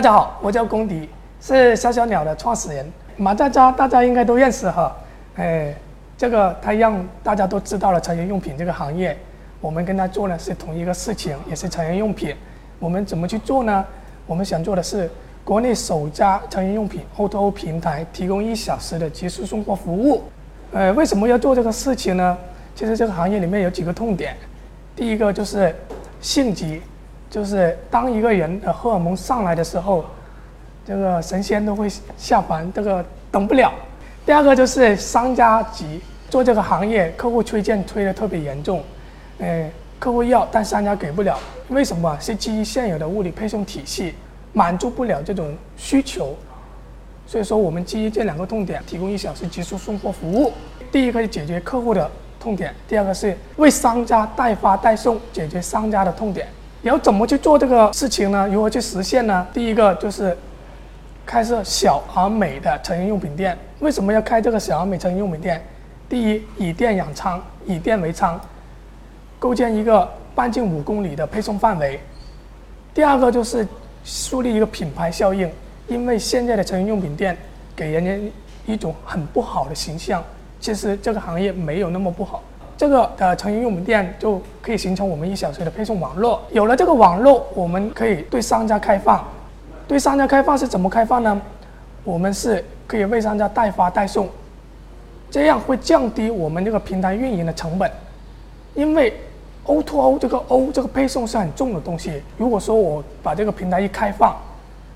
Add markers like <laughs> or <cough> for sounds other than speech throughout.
大家好，我叫龚迪，是小小鸟的创始人。马佳佳大家应该都认识哈，哎，这个他让大家都知道了成人用品这个行业，我们跟他做的是同一个事情，也是成人用品。我们怎么去做呢？我们想做的是国内首家成人用品 O2O 平台，提供一小时的极速送货服务。呃，为什么要做这个事情呢？其实这个行业里面有几个痛点，第一个就是性急。就是当一个人的荷尔蒙上来的时候，这个神仙都会下凡，这个等不了。第二个就是商家急，做这个行业，客户推荐推的特别严重，哎，客户要，但商家给不了，为什么？是基于现有的物理配送体系满足不了这种需求，所以说我们基于这两个痛点，提供一小时极速送货服务。第一个是解决客户的痛点，第二个是为商家代发代送，解决商家的痛点。然后怎么去做这个事情呢？如何去实现呢？第一个就是开设小而美的成人用品店。为什么要开这个小而美成人用品店？第一，以店养仓，以店为仓，构建一个半径五公里的配送范围。第二个就是树立一个品牌效应，因为现在的成人用品店给人家一种很不好的形象。其实这个行业没有那么不好。这个呃成人用品店就可以形成我们一小时的配送网络。有了这个网络，我们可以对商家开放。对商家开放是怎么开放呢？我们是可以为商家代发代送，这样会降低我们这个平台运营的成本。因为 O to O 这个 O 这个配送是很重的东西。如果说我把这个平台一开放，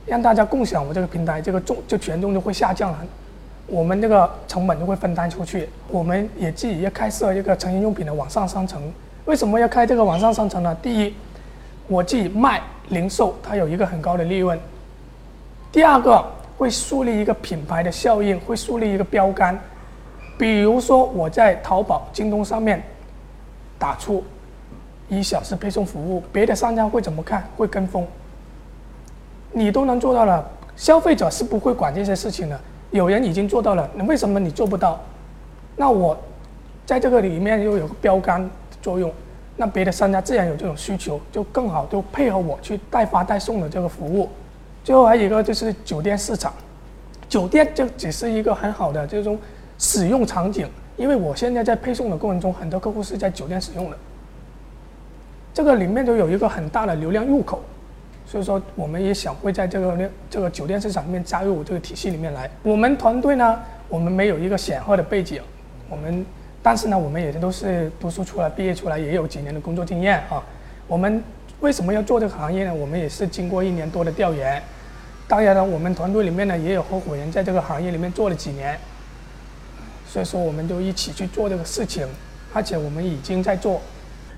让大家共享我这个平台，这个重就权重就会下降了。我们这个成本就会分担出去。我们也自己要开设一个成人用品的网上商城。为什么要开这个网上商城呢？第一，我自己卖零售，它有一个很高的利润。第二个，会树立一个品牌的效应，会树立一个标杆。比如说我在淘宝、京东上面打出一小时配送服务，别的商家会怎么看？会跟风。你都能做到了，消费者是不会管这些事情的。有人已经做到了，那为什么你做不到？那我在这个里面又有个标杆作用，那别的商家自然有这种需求，就更好就配合我去代发代送的这个服务。最后还有一个就是酒店市场，酒店就只是一个很好的这种使用场景，因为我现在在配送的过程中，很多客户是在酒店使用的，这个里面就有一个很大的流量入口。所以说，我们也想会在这个这个酒店市场里面加入这个体系里面来。我们团队呢，我们没有一个显赫的背景，我们，但是呢，我们也都是读书出来、毕业出来，也有几年的工作经验啊。我们为什么要做这个行业呢？我们也是经过一年多的调研。当然了，我们团队里面呢，也有合伙人在这个行业里面做了几年。所以说，我们就一起去做这个事情，而且我们已经在做。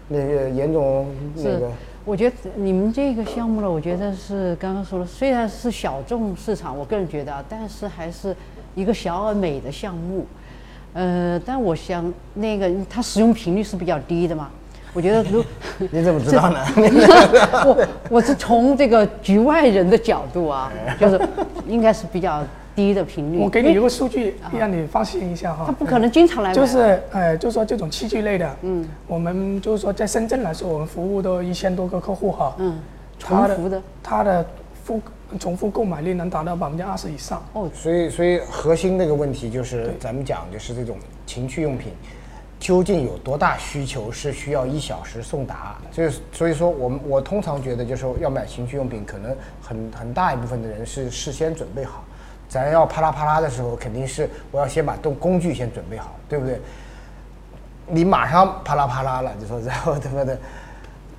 那个严总，那个。我觉得你们这个项目呢，我觉得是刚刚说了，虽然是小众市场，我个人觉得啊，但是还是一个小而美的项目。呃，但我想那个它使用频率是比较低的嘛。我觉得如 <laughs> 你怎么知道呢？<laughs> 我我是从这个局外人的角度啊，就是应该是比较。低的频率，我给你一个数据，让你放心一下哈。他不可能经常来。就是，呃，就说这种器具类的，嗯，我们就是说在深圳来说，我们服务都一千多个客户哈。嗯，重复的，他的复重复购买率能达到百分之二十以上。哦，所以所以核心那个问题就是咱们讲就是这种情趣用品，究竟有多大需求是需要一小时送达？就是所以说我们我通常觉得就是说要买情趣用品，可能很很大一部分的人是事先准备好。咱要啪啦啪啦的时候，肯定是我要先把动工具先准备好，对不对？你马上啪啦啪啦了，就说然后他妈的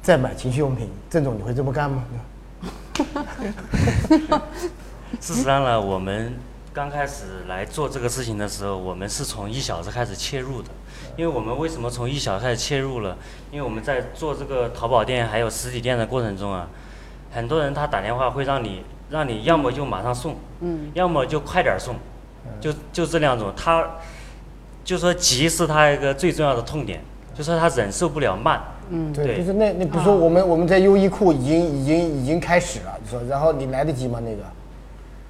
再买情趣用品，郑总你会这么干吗？事实上呢，我们刚开始来做这个事情的时候，我们是从一小时开始切入的。因为我们为什么从一小时开始切入了？因为我们在做这个淘宝店还有实体店的过程中啊，很多人他打电话会让你。让你要么就马上送，嗯，要么就快点送，就就这两种。他就说急是他一个最重要的痛点，就说他忍受不了慢。嗯，对，就是那那比如说我们我们在优衣库已经已经已经开始了，你说然后你来得及吗？那个，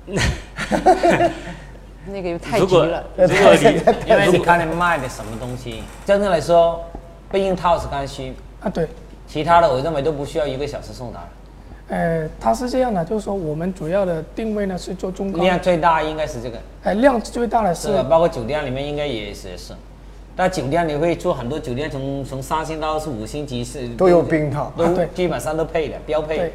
<laughs> 那个又太急了。如果你 <laughs> 因为你看你卖的什么东西，真正来说，备孕套是刚需啊，对，其他的我认为都不需要一个小时送达。呃，它是这样的，就是说我们主要的定位呢是做中高，量最大应该是这个，呃，量最大的是是的，包括酒店里面应该也是也是。但酒店你会做很多酒店从从三星到是五星级是都有冰套。都啊对。基本上都配的标配。对，，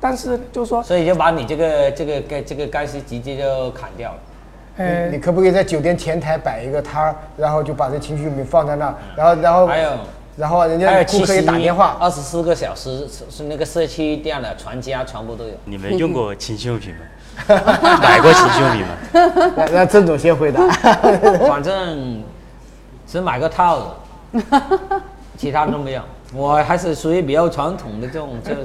但是就是说，所以就把你这个这个盖这个盖斯直接就砍掉了。呃你，可不可以在酒店前台摆一个摊儿，然后就把这情趣用品放在那，然后然后还有然后人家顾客也打电话，二十四个小时是是那个社区店的全家全部都有。你们用过情趣用品吗？<laughs> 买过情趣用品吗？让让郑总先回答。<laughs> 反正只买个套子，<laughs> 其他都没有。我还是属于比较传统的这种这种。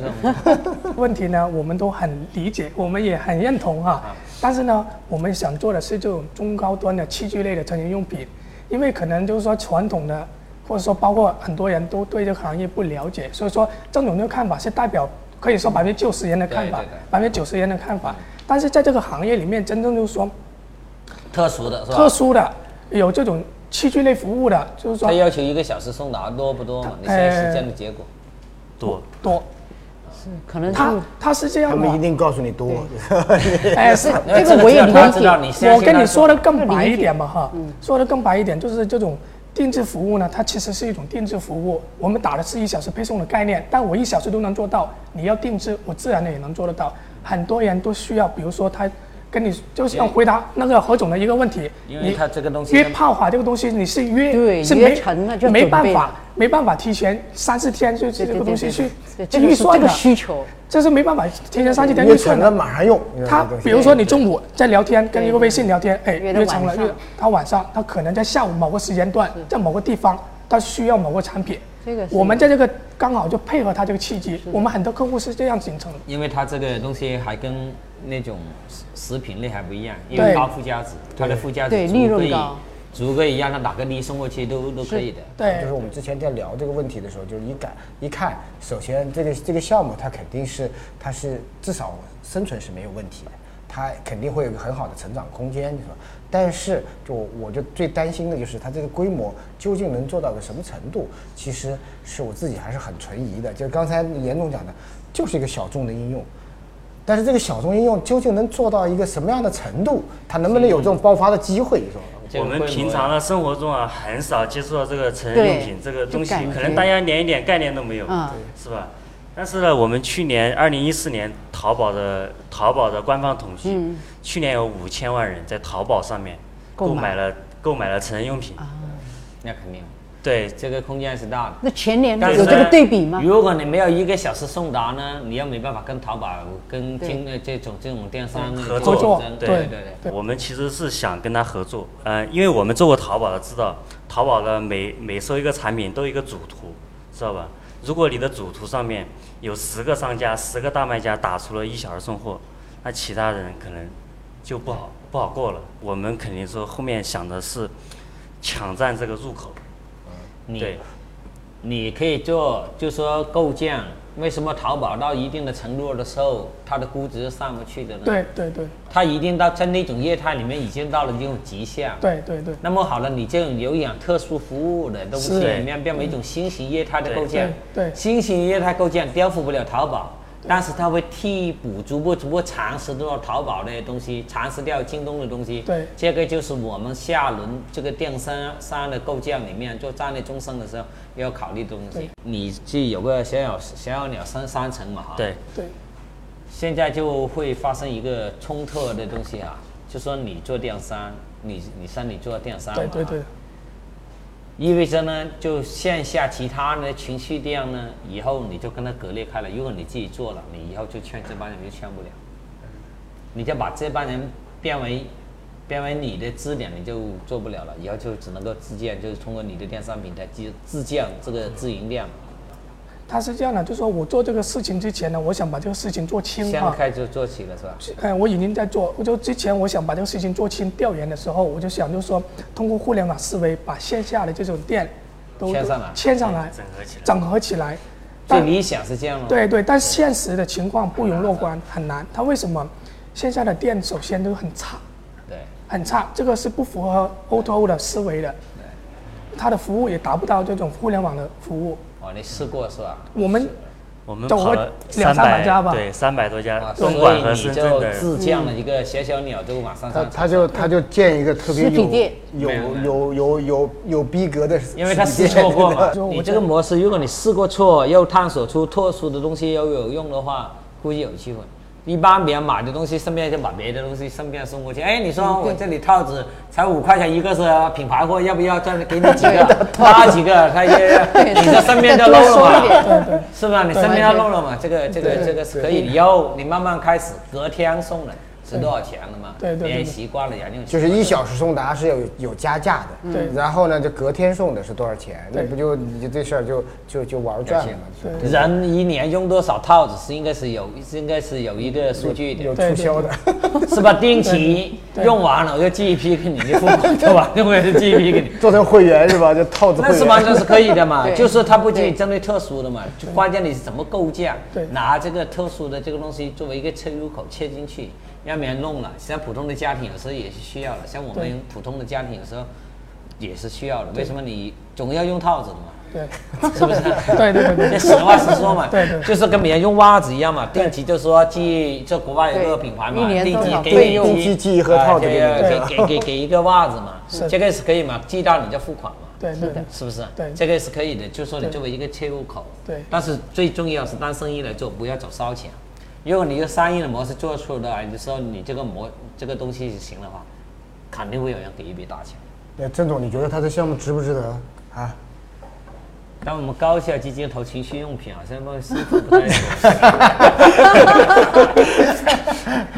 问题呢，我们都很理解，我们也很认同哈。但是呢，我们想做的是这种中高端的器具类的成人用品，因为可能就是说传统的，或者说包括很多人都对这个行业不了解，所以说郑总的看法是代表可以说百分之九十人的看法百分之九十人的看法。但是在这个行业里面，真正就是说特殊的是吧？特殊的有这种器具类服务的，就是说他要求一个小时送达多不多嘛？你现在实践的结果，多，多，是可能他他是这样的他们一。定告诉你多。<laughs> 哎，是这个我也理只有他知道解你我跟你说的更白一点吧，哈，说的更白一点，就是这种定制服务呢，它其实是一种定制服务。我们打的是一小时配送的概念，但我一小时都能做到，你要定制，我自然的也能做得到。很多人都需要，比如说他跟你就是要回答那个何总的一个问题，因为他这个东西跟约炮法这个东西，你是约是没成了就没办法没办法提前三四天就这个东西去，预算的，需求，这是没办法提前三四天约预算的。马上用。他比如说你中午在聊天，跟一个微信聊天，哎，约成了，约他晚上他可能在下午某个时间段，在某个地方，他需要某个产品，这个我们在这个刚好就配合他这个契机，我们很多客户是这样形成的。因为他这个东西还跟那种食食品类还不一样，因对为高附加值，它的附加值对足可以利润高足可以让它打个的送过去都都可以的。对就是我们之前在聊这个问题的时候，就是一感一看，首先这个这个项目它肯定是它是至少生存是没有问题的，它肯定会有一个很好的成长空间，是吧？但是就我就最担心的就是它这个规模究竟能做到个什么程度，其实是我自己还是很存疑的。就刚才严总讲的，就是一个小众的应用。但是这个小众应用究竟能做到一个什么样的程度？它能不能有这种爆发的机会？是吧？我们平常的生活中啊，很少接触到这个成人用品这个东西可能大家连一点概念都没有，嗯是吧？但是呢，我们去年二零一四年淘宝的淘宝的官方统计，嗯去年有五千万人在淘宝上面购买购买了购买了成人用品，那肯定，对，这个空间是大的。那前年但是有这个对比吗？如果你没有一个小时送达呢，你又没办法跟淘宝、跟对京呃这种这种电商合作对对。对我们其实是想跟他合作，呃，因为我们做过淘宝的，知道淘宝的每每收一个产品都有一个主图，知道吧？如果你的主图上面有十个商家、十个大卖家打出了一小时送货，那其他人可能就不好不好过了。我们肯定说后面想的是抢占这个入口，你，你可以做，就说构建。为什么淘宝到一定的程度的时候，它的估值上不去的呢？，对对对它一定到在那种业态里面已经到了这种极限。对对对那么好了，你这种有养特殊服务的东西里面变为一种新型业态的构建，对对新型业态构建颠覆不了淘宝，但是它会替补逐步逐步蚕食掉淘宝的东西，蚕食掉京东的东西。对这个就是我们下轮这个电商商的构建里面做战略纵深的时候要考虑的东西对。你是有个小小小小鸟三三层嘛哈？对，对现在就会发生一个冲突的东西啊，就说你做电商，你你像你做电商嘛对对对，意味着呢，就线下其他的情绪店呢，以后你就跟他隔裂开了。如果你自己做了，你以后就劝这帮人就劝不了，你就把这帮人变为变为你的支点，你就做不了了。以后就只能够自建，就是通过你的电商平台自自建这个自营店，他是这样的，就是说我做这个事情之前呢，我想把这个事情做清现在哈。开始做起了是吧？哎，我已经在做。我就之前我想把这个事情做清，调研的时候，我就想就是说，通过互联网思维，把线下的这种店都牵上来牵上来，整合起来。整合起来。但最理想是这样吗。对对，但现实的情况不容乐观，很难。它为什么？线下的店首先都很差，对很差，这个是不符合 O2O 的思维的。它的服务也达不到这种互联网的服务。哦，你试过是吧？我们我们跑了两三百家吧对，三百多家啊，，所东莞和以你就深圳的。自降了一个小小鸟，就往上上。他他就他就建一个特别有实体店有没有没有有有有逼格的实体店，因为他试错过嘛你这个模式，如果你试过错，又探索出特殊的东西又有用的话，估计有机会。一般别人买的东西，顺便就把别的东西顺便送过去。哎，你说我这里套子才五块钱一个是品牌货，要不要再给你几个？<laughs> 拉几个，他也 <laughs> 你这身边就漏了嘛，是吧？你身边要漏了嘛，这个这个这个是可以。以后你慢慢开始，隔天送人是多少钱了嘛？对对对别人习惯了，人就就是一小时送达是有有加价的，对然后呢，就隔天送的是多少钱？那不就你这事儿就就就玩转了嘛？对人一年用多少套子是应该是有是应该是有一个数据的有，促销的，<laughs> 是吧？定期用完了我就寄一批给你，你付款对吧？用完就寄一批给你。做成会员是吧？就套子会员。那是完全是可以的嘛，<laughs> 就是它不仅针对特殊的嘛，就关键你是怎么构架对，拿这个特殊的这个东西作为一个切入口切进去，让别人弄了。像普通的家庭有时候也是需要的，像我们普通的家庭有时候也是需要的。为什么你总要用套子的嘛？对 <laughs> 是不是？<laughs> 对对对实话实说嘛，对对就是跟别人用袜子一样嘛，定期就说寄，这国外有个品牌嘛，定期给你定期寄一盒套子给给给给给一个袜子嘛，是这个是可以嘛，寄到你就付款嘛。对对对是不是？对这个是可以的，就是说你作为一个切入口。对但是最重要是当生意来做，不要走烧钱。如果你用商业的模式做出来的时候，你这个模这个东西行的话，肯定会有人给一笔大钱。那郑总，你觉得他的项目值不值得啊？但我们高校基金投情趣用品，好像不师傅不太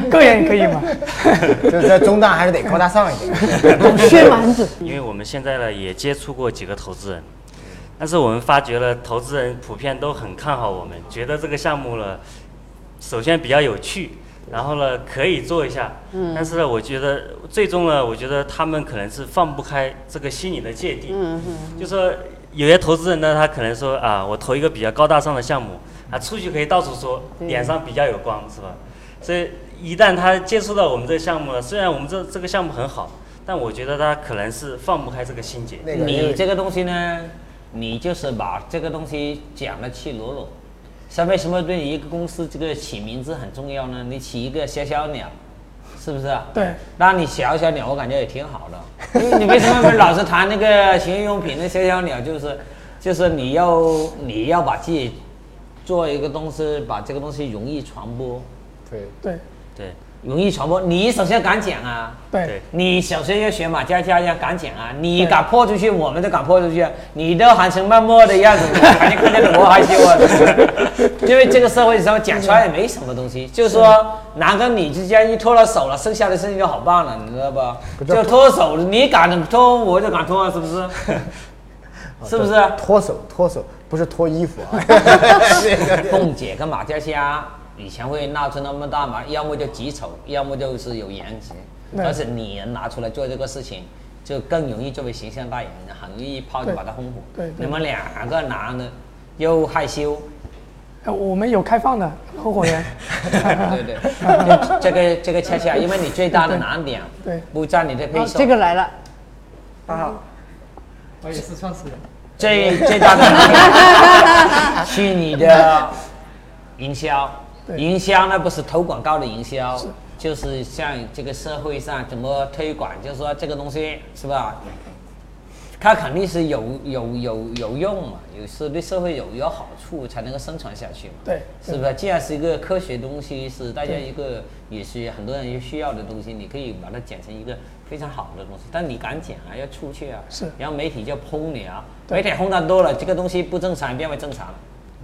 <laughs> 个人可以吗。<laughs> 就是在中大还是得高大上一点。<laughs> 薛蛮子，因为我们现在呢也接触过几个投资人，但是我们发觉了投资人普遍都很看好我们，觉得这个项目呢，首先比较有趣，然后呢可以做一下，嗯，但是呢，我觉得最终呢，我觉得他们可能是放不开这个心理的芥蒂，嗯嗯，就说有些投资人呢，他可能说啊，我投一个比较高大上的项目，啊，出去可以到处说，脸上比较有光，是吧？所以一旦他接触到我们这个项目了，虽然我们这这个项目很好，但我觉得他可能是放不开这个心结。那个你这个东西呢，你就是把这个东西讲的赤裸裸。像为什么对你一个公司这个起名字很重要呢？你起一个小小鸟，是不是啊？对。那你小小鸟，我感觉也挺好的。因为你为什么老是谈那个情趣用品的小小鸟？就是，就是你要你要把自己做一个东西，把这个东西容易传播，对，对对容易传播。你首先敢讲啊，对对你首先要学马佳佳要敢讲啊，你敢泼出去，我们都敢泼出去啊。你都含情脉脉的样子，我肯定看见了多害羞啊！<laughs> 因为这个社会上讲出来也没什么东西，就是说男跟女之间一脱了手了，剩下的事情就好办了，你知道吧？不就脱手，你敢脱，我就敢脱啊，是不是？<laughs> 是不是？脱手脱手不是脱衣服啊。<laughs> 凤姐跟马佳佳以前会闹出那么大嘛，要么就极丑，要么就是有颜值。对而且女人拿出来做这个事情，就更容易作为形象代言人，很容易一炮就把它轰火。对对你们两个男的又害羞，呃我们有开放的合伙人。对对，就 <laughs> 这个这个恰恰，因为你最大的难点对不占你的配好，售，这个来了，啊，我也是创始人。最最大的难点 <laughs> 是你的营销。对营销那不是投广告的营销是，就是像这个社会上怎么推广，就是说这个东西是吧？它肯定是有有有有用嘛，有是对社会有有好处才能够生存下去嘛。对是不是？既然是一个科学东西，是大家一个也是很多人需要的东西，你可以把它剪成一个非常好的东西。但你敢剪啊，要出去啊，是然后媒体就轰你啊，媒体轰的多了，这个东西不正常变为正常了。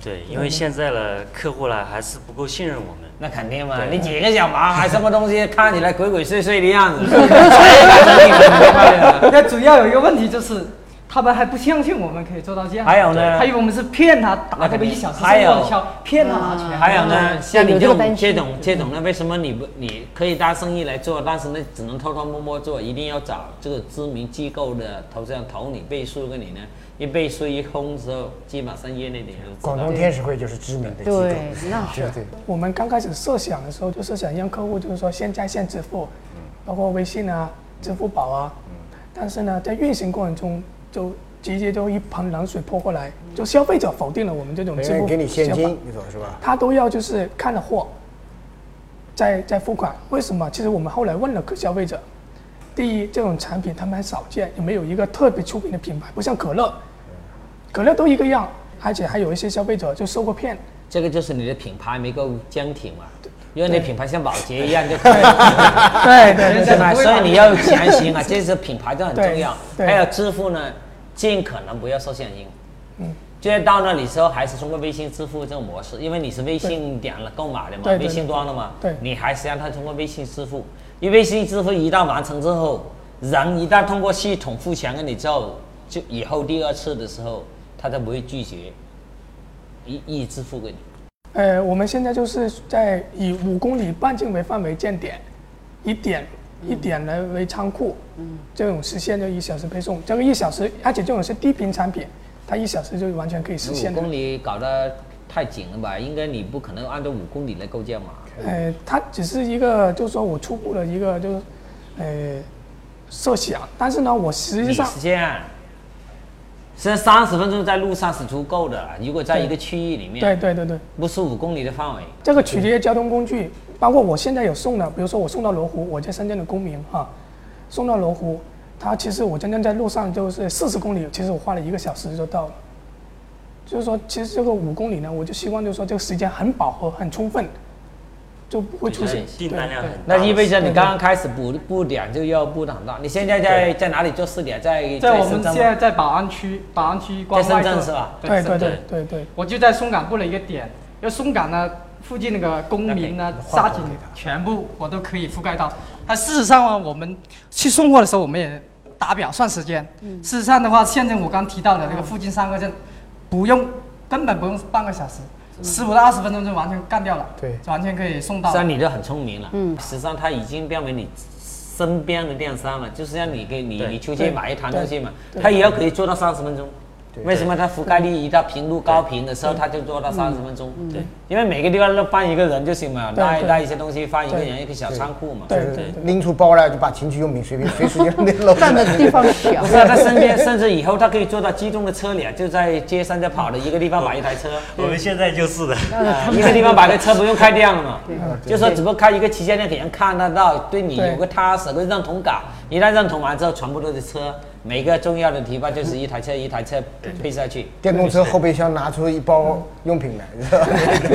对，因为现在的客户呢还是不够信任我们。那肯定嘛，你几个小毛孩什么东西，看起来鬼鬼祟祟的样子，<laughs> <laughs> <laughs> 那主要有一个问题就是，他们还不相信我们可以做到这样。还有呢还以为我们是骗他打这个一小时送还有骗他拿钱。还有呢，啊像你这种有这种这种呢，为什么你不你可以当生意来做，但是呢只能偷偷摸摸做，一定要找这个知名机构的投资人投你背书给你呢？一背书一空之后，基本上业内的人广东天使会就是知名的机构，对那是对。我们刚开始设想的时候，就是想让客户就是说先在线支付，包括微信啊、支付宝啊。但是呢，在运行过程中就直接就一盆冷水泼过来，就消费者否定了我们这种支付给你现想法金，你说是吧？他都要就是看了货，再再付款。为什么？其实我们后来问了消费者，第一，这种产品他们很少见，也没有一个特别出名的品牌，不像可乐，可乐都一个样，而且还有一些消费者就受过骗。这个就是你的品牌没够坚挺嘛。因为你品牌像保洁 <laughs> 一样就可以，<laughs> 对对对是吧？所以你要强行啊，<laughs> 这是品牌都很重要。对对还有支付呢，尽可能不要收现金。嗯，就是到那里时候还是通过微信支付这种模式，因为你是微信点了购买的嘛，微信端的嘛，对你还是让他通过微信支付。因为微信支付一旦完成之后，人一旦通过系统付钱给你之后，就以后第二次的时候，他才不会拒绝，一一支付给你。呃，我们现在就是在以五公里半径为范围建点，以点一点来为仓库，嗯，这种实现就一小时配送。这个一小时，而且这种是低频产品，它一小时就完全可以实现的。五公里搞得太紧了吧？应该你不可能按照五公里来构建嘛。呃，它只是一个，就是说我初步的一个就是，呃，设想。但是呢，我实际上你是这样，实际上三十分钟在路上是足够的了。如果在一个区域里面，对对对对，不是五公里的范围，这个取决于交通工具，包括我现在有送的，比如说我送到罗湖，我在深圳的公民哈，送到罗湖，他其实我真正在路上就是四十公里，其实我花了一个小时就到了。就是说，其实这个五公里呢，我就希望就是说这个时间很饱和、很充分，就不会出现订单量很对大。那意味着你刚刚开始补补点就要布的很大。你现在在在哪里做试点？在在我们现在在宝安区，宝安区关在深圳是吧对对对对对，我就在松岗布了一个点，因为松岗呢附近那个公民呢、沙井全部我都可以覆盖到。它事实上呢，我们去送货的时候，我们也打表算时间。事实上的话，现在我刚提到的那个附近三个镇，不用根本不用半个小时，十五到二十分钟就完全干掉了，对。完全可以送到。实际。上你就很聪明了。嗯，实际上它已经变为你身边的电商了，就是让你给你你出去买一摊东西嘛，对。它也要可以做到三十分钟。为什么它覆盖率一到频率高频的时候，它就做到三十分钟？对，因为每个地方都放一个人就行嘛，带带一些东西，放一个人一个小仓库嘛。对对对拎出包来就把情趣用品随便随时就那漏站的地方小不，是啊，他身边甚至以后他可以坐到机动的车辆，就在街上在跑的一个地方摆一台车，<laughs> 我们现在就是的。啊一个地方摆个车不用开店了嘛，嗯就说只不过开一个旗舰店给人看得到，对你有个踏实的认同感。一旦认同完之后，全部都是车，每个重要的地方就是一台车一台车配下去，电动车后备箱拿出一包用品来，是吧？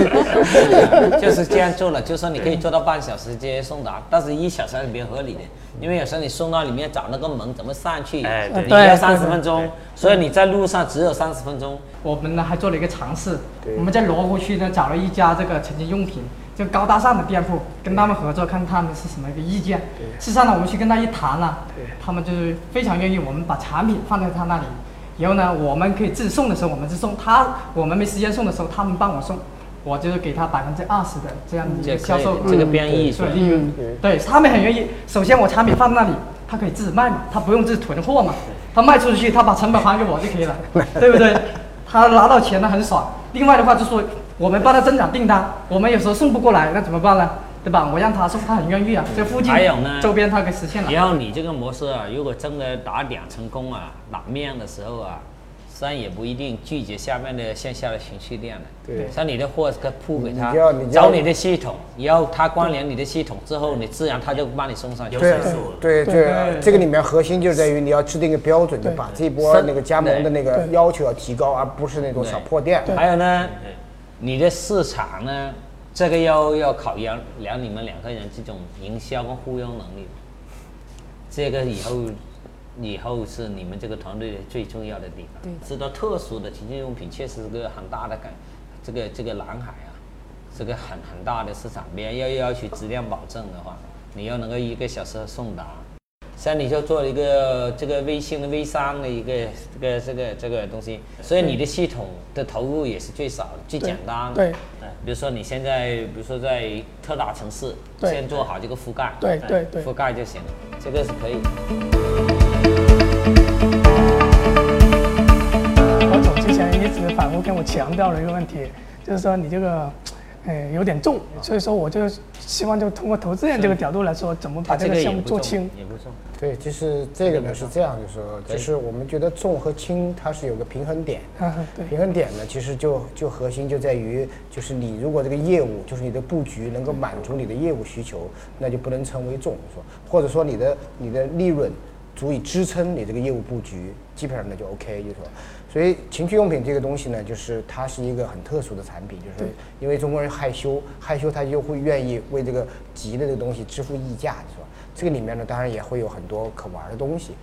<laughs> 就是这样做了。就说你可以做到半小时直接送达，但是一小时还是比较合理的，因为有时候你送到里面找那个门怎么上去，哎对要三十分钟，所以你在路上只有三十分钟。我们呢还做了一个尝试，我们在罗湖区呢找了一家这个晨间用品就高大上的店铺，跟他们合作，看他们是什么一个意见。事实上呢，我们去跟他一谈了，他们就是非常愿意我们把产品放在他那里，以后呢，我们可以自送的时候我们自送，他我们没时间送的时候他们帮我送，我就是给他百分之二十的这样的一这可以个销售，这个变艺术对。利润，对他们很愿意。首先我产品放那里，他可以自己卖嘛，他不用自己囤货嘛，他卖出去，他把成本还给我就可以了，<laughs> 对不对？他拿到钱了很爽。另外的话就说我们帮他增长订单，我们有时候送不过来，那怎么办呢？对吧？我让他送，他很愿意啊。这附近还有呢周边他可以实现了。只要你这个模式啊，如果真的打点成功啊，打面的时候啊，实际上也不一定拒绝下面的线下的情绪店的。对像你的货给铺给他你要你要找你的系统，然后他关联你的系统之后，你自然他就帮你送上去。对对对对，这个里面核心就在于你要制定一个标准，就把这一波是那个加盟的那个要求要提高，而不是那种小破店。还有呢，你的市场呢，这个要要考验量你们两个人这种营销跟忽悠能力。这个以后以后是你们这个团队的最重要的地方。对知道特殊的情趣用品确实是个很大的感，这个这个蓝海啊，是个很很大的市场。别人要要求质量保证的话，你要能够一个小时送达。像你就做一个这个微信的微商的一个这个这个这个东西，所以你的系统的投入也是最少的、最简单的。对比如说你现在，比如说在特大城市，先做好这个覆盖，对对对覆盖就行了，这个是可以直反复跟我强调了一个问题，就是说你这个呃，有点重，所以说我就希望就通过投资人这个角度来说，怎么把这个项目做轻。也不重。对，就是这个呢是这样，就是说，就是我们觉得重和轻它是有个平衡点平衡点呢，其实就就核心就在于，就是你如果这个业务，就是你的布局能够满足你的业务需求，那就不能称为重，说或者说你的你的利润足以支撑你这个业务布局，基本上那就 OK，就是说，所以情趣用品这个东西呢，就是它是一个很特殊的产品，就是因为中国人害羞，害羞他就会愿意为这个急的这个东西支付溢价，是吧？这个里面呢，当然也会有很多可玩的东西，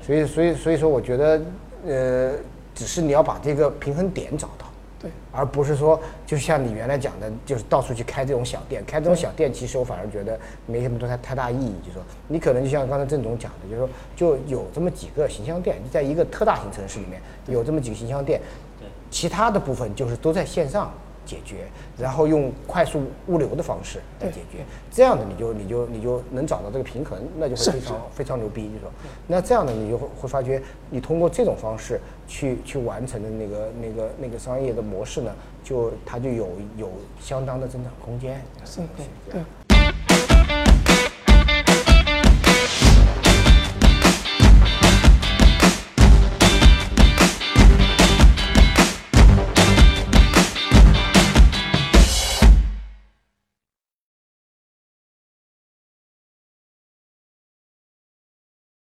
所以所以所以说，我觉得，呃，只是你要把这个平衡点找到。对，而不是说，就像你原来讲的，就是到处去开这种小店，开这种小店，其实我反而觉得没什么多太太大意义。就是说，你可能就像刚才郑总讲的，就是说，就有这么几个形象店，在一个特大型城市里面有这么几个形象店，其他的部分就是都在线上解决，然后用快速物流的方式来解决，这样的你就你就你就能找到这个平衡，那就会非常非常牛逼，就是说，那这样的你就会会发觉，你通过这种方式去去完成的那个那个那个商业的模式呢，就它就有有相当的增长空间。是，对。